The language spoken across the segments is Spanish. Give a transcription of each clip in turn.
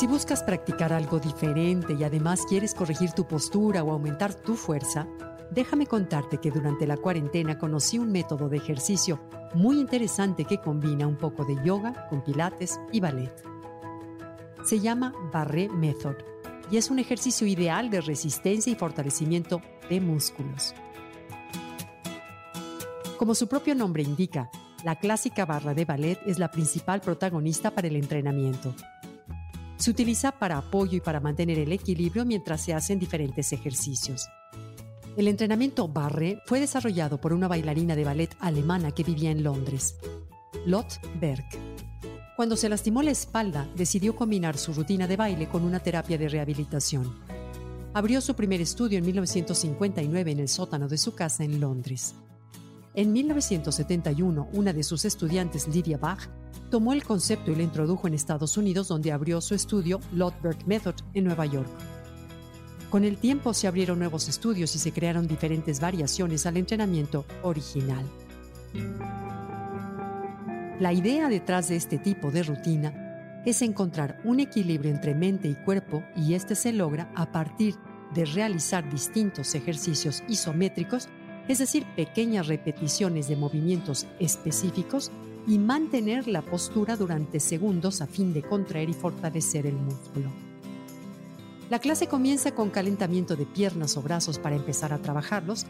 Si buscas practicar algo diferente y además quieres corregir tu postura o aumentar tu fuerza, déjame contarte que durante la cuarentena conocí un método de ejercicio muy interesante que combina un poco de yoga con pilates y ballet. Se llama Barré Method y es un ejercicio ideal de resistencia y fortalecimiento de músculos. Como su propio nombre indica, la clásica barra de ballet es la principal protagonista para el entrenamiento. Se utiliza para apoyo y para mantener el equilibrio mientras se hacen diferentes ejercicios. El entrenamiento barre fue desarrollado por una bailarina de ballet alemana que vivía en Londres, Lotte Berg. Cuando se lastimó la espalda, decidió combinar su rutina de baile con una terapia de rehabilitación. Abrió su primer estudio en 1959 en el sótano de su casa en Londres. En 1971, una de sus estudiantes, Lydia Bach, tomó el concepto y lo introdujo en Estados Unidos, donde abrió su estudio Lotberg Method en Nueva York. Con el tiempo se abrieron nuevos estudios y se crearon diferentes variaciones al entrenamiento original. La idea detrás de este tipo de rutina es encontrar un equilibrio entre mente y cuerpo y este se logra a partir de realizar distintos ejercicios isométricos, es decir, pequeñas repeticiones de movimientos específicos y mantener la postura durante segundos a fin de contraer y fortalecer el músculo. La clase comienza con calentamiento de piernas o brazos para empezar a trabajarlos.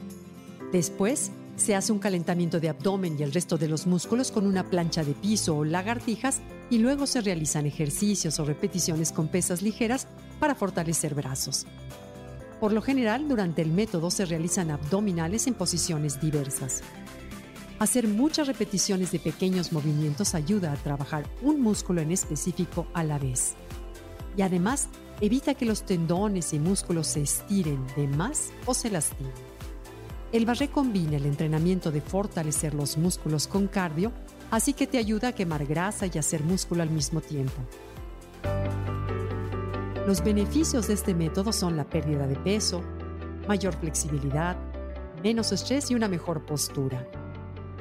Después se hace un calentamiento de abdomen y el resto de los músculos con una plancha de piso o lagartijas y luego se realizan ejercicios o repeticiones con pesas ligeras para fortalecer brazos. Por lo general, durante el método se realizan abdominales en posiciones diversas. Hacer muchas repeticiones de pequeños movimientos ayuda a trabajar un músculo en específico a la vez. Y además, evita que los tendones y músculos se estiren de más o se lastimen. El barré combina el entrenamiento de fortalecer los músculos con cardio, así que te ayuda a quemar grasa y hacer músculo al mismo tiempo. Los beneficios de este método son la pérdida de peso, mayor flexibilidad, menos estrés y una mejor postura.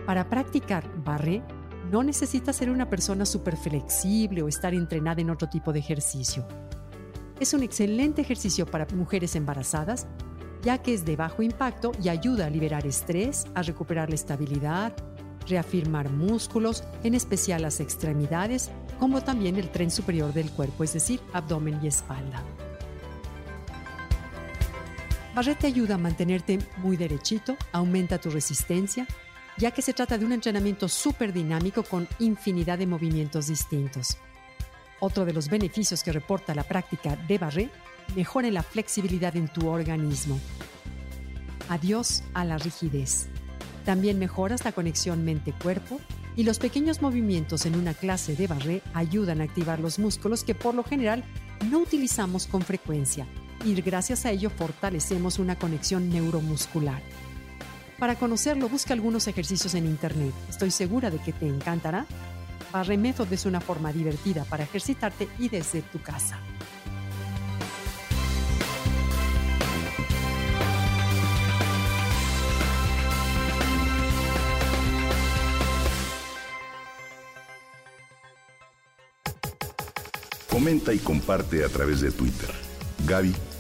Para practicar barré, no necesitas ser una persona súper flexible o estar entrenada en otro tipo de ejercicio. Es un excelente ejercicio para mujeres embarazadas, ya que es de bajo impacto y ayuda a liberar estrés, a recuperar la estabilidad, reafirmar músculos, en especial las extremidades, como también el tren superior del cuerpo, es decir, abdomen y espalda. Barré te ayuda a mantenerte muy derechito, aumenta tu resistencia, ya que se trata de un entrenamiento súper dinámico con infinidad de movimientos distintos. Otro de los beneficios que reporta la práctica de barré mejora la flexibilidad en tu organismo. Adiós a la rigidez. También mejoras la conexión mente-cuerpo y los pequeños movimientos en una clase de barré ayudan a activar los músculos que por lo general no utilizamos con frecuencia y gracias a ello fortalecemos una conexión neuromuscular. Para conocerlo, busca algunos ejercicios en internet. Estoy segura de que te encantará. Barre Method es una forma divertida para ejercitarte y desde tu casa. Comenta y comparte a través de Twitter.